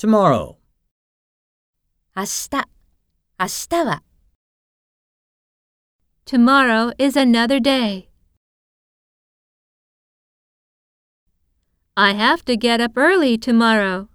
tomorrow, 明日、明日は Tomorrow is another day. I have to get up early tomorrow.